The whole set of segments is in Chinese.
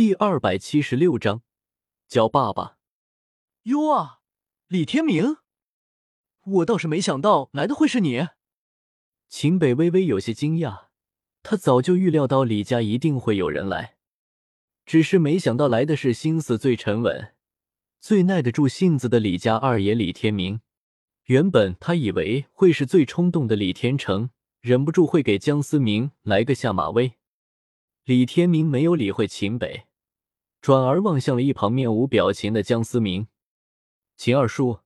第二百七十六章，叫爸爸。哟啊，李天明，我倒是没想到来的会是你。秦北微微有些惊讶，他早就预料到李家一定会有人来，只是没想到来的是心思最沉稳、最耐得住性子的李家二爷李天明。原本他以为会是最冲动的李天成，忍不住会给江思明来个下马威。李天明没有理会秦北，转而望向了一旁面无表情的江思明。秦二叔，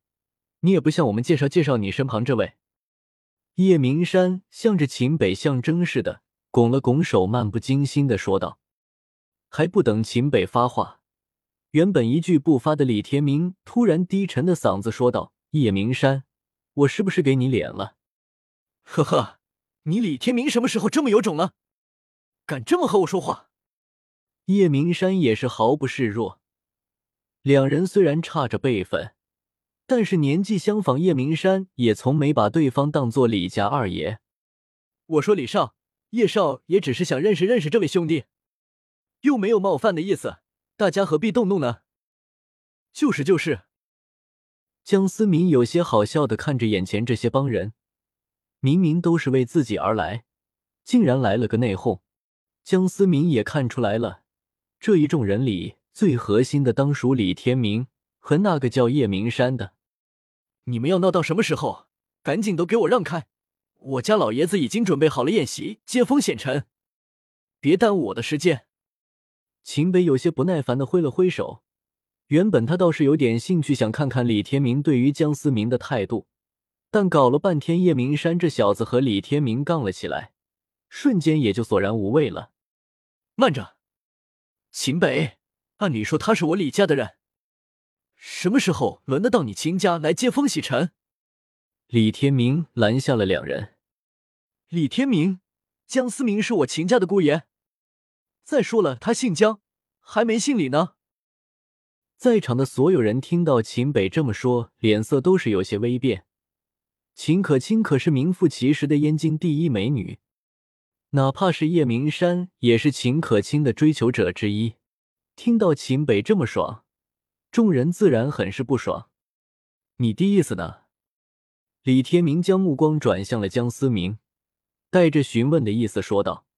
你也不向我们介绍介绍你身旁这位。叶明山向着秦北象征似的拱了拱手，漫不经心的说道。还不等秦北发话，原本一句不发的李天明突然低沉的嗓子说道：“叶明山，我是不是给你脸了？”呵呵，你李天明什么时候这么有种了？敢这么和我说话？叶明山也是毫不示弱。两人虽然差着辈分。但是年纪相仿，叶明山也从没把对方当做李家二爷。我说李少，叶少也只是想认识认识这位兄弟，又没有冒犯的意思，大家何必动怒呢？就是就是。江思明有些好笑的看着眼前这些帮人，明明都是为自己而来，竟然来了个内讧。江思明也看出来了，这一众人里最核心的当属李天明。和那个叫叶明山的，你们要闹到什么时候？赶紧都给我让开！我家老爷子已经准备好了宴席，接风显尘，别耽误我的时间。秦北有些不耐烦的挥了挥手。原本他倒是有点兴趣，想看看李天明对于江思明的态度，但搞了半天，叶明山这小子和李天明杠了起来，瞬间也就索然无味了。慢着，秦北，按理说他是我李家的人。什么时候轮得到你秦家来接风洗尘？李天明拦下了两人。李天明，江思明是我秦家的姑爷。再说了，他姓江，还没姓李呢。在场的所有人听到秦北这么说，脸色都是有些微变。秦可卿可是名副其实的燕京第一美女，哪怕是叶明山，也是秦可卿的追求者之一。听到秦北这么爽。众人自然很是不爽。你的意思呢？李天明将目光转向了江思明，带着询问的意思说道：“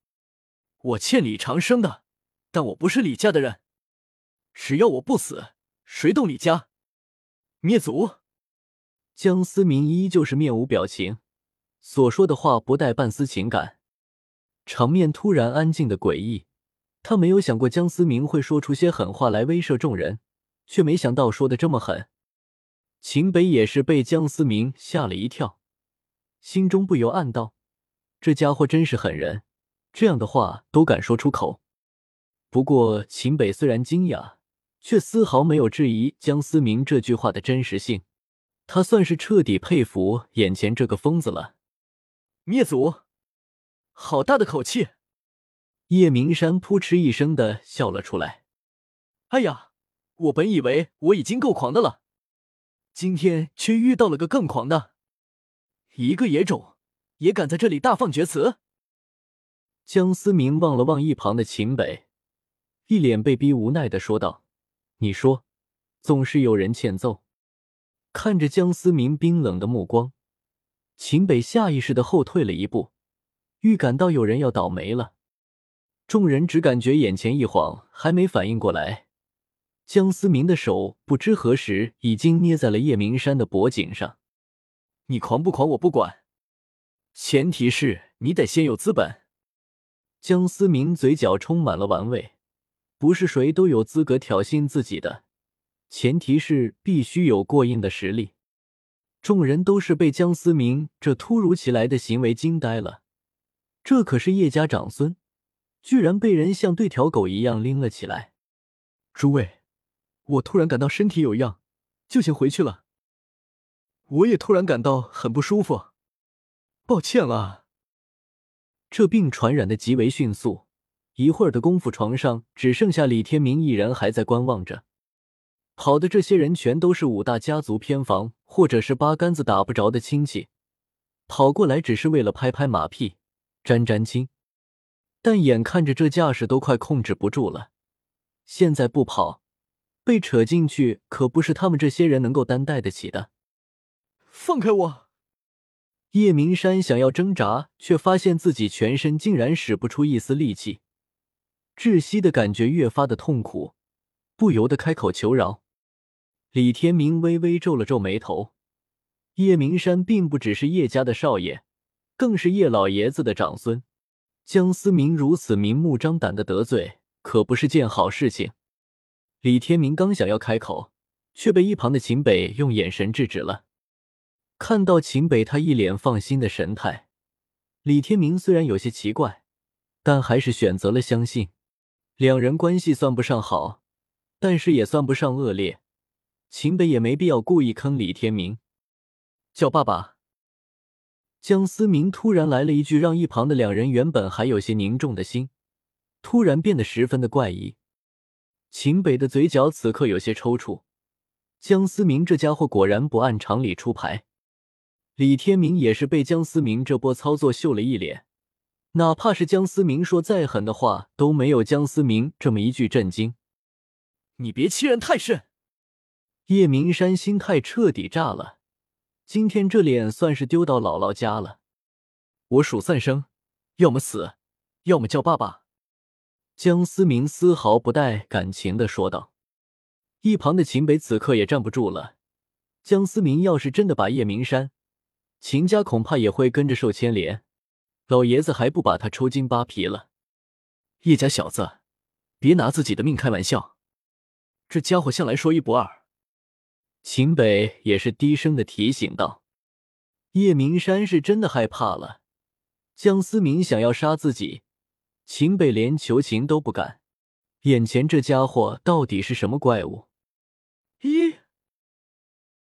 我欠李长生的，但我不是李家的人。只要我不死，谁动李家，灭族。”江思明依旧是面无表情，所说的话不带半丝情感。场面突然安静的诡异，他没有想过江思明会说出些狠话来威慑众人。却没想到说的这么狠，秦北也是被江思明吓了一跳，心中不由暗道：这家伙真是狠人，这样的话都敢说出口。不过秦北虽然惊讶，却丝毫没有质疑江思明这句话的真实性，他算是彻底佩服眼前这个疯子了。灭族，好大的口气！叶明山扑哧一声的笑了出来。哎呀！我本以为我已经够狂的了，今天却遇到了个更狂的，一个野种也敢在这里大放厥词。江思明望了望一旁的秦北，一脸被逼无奈的说道：“你说，总是有人欠揍。”看着江思明冰冷的目光，秦北下意识的后退了一步，预感到有人要倒霉了。众人只感觉眼前一晃，还没反应过来。江思明的手不知何时已经捏在了叶明山的脖颈上。你狂不狂我不管，前提是你得先有资本。江思明嘴角充满了玩味，不是谁都有资格挑衅自己的，前提是必须有过硬的实力。众人都是被江思明这突如其来的行为惊呆了，这可是叶家长孙，居然被人像对条狗一样拎了起来。诸位。我突然感到身体有恙，就先回去了。我也突然感到很不舒服，抱歉了。这病传染的极为迅速，一会儿的功夫，床上只剩下李天明一人还在观望着。跑的这些人全都是五大家族偏房，或者是八竿子打不着的亲戚，跑过来只是为了拍拍马屁、沾沾亲。但眼看着这架势都快控制不住了。现在不跑，被扯进去可不是他们这些人能够担待得起的。放开我！叶明山想要挣扎，却发现自己全身竟然使不出一丝力气，窒息的感觉越发的痛苦，不由得开口求饶。李天明微微皱了皱眉头。叶明山并不只是叶家的少爷，更是叶老爷子的长孙。江思明如此明目张胆的得罪，可不是件好事情。李天明刚想要开口，却被一旁的秦北用眼神制止了。看到秦北他一脸放心的神态，李天明虽然有些奇怪，但还是选择了相信。两人关系算不上好，但是也算不上恶劣。秦北也没必要故意坑李天明。叫爸爸。江思明突然来了一句，让一旁的两人原本还有些凝重的心，突然变得十分的怪异。秦北的嘴角此刻有些抽搐。江思明这家伙果然不按常理出牌。李天明也是被江思明这波操作秀了一脸，哪怕是江思明说再狠的话，都没有江思明这么一句震惊。你别欺人太甚！叶明山心态彻底炸了。今天这脸算是丢到姥姥家了。我数三声，要么死，要么叫爸爸。江思明丝毫不带感情的说道。一旁的秦北此刻也站不住了。江思明要是真的把叶明山，秦家恐怕也会跟着受牵连。老爷子还不把他抽筋扒皮了？叶家小子，别拿自己的命开玩笑。这家伙向来说一不二。秦北也是低声的提醒道：“叶明山是真的害怕了。江思明想要杀自己，秦北连求情都不敢。眼前这家伙到底是什么怪物？”咦。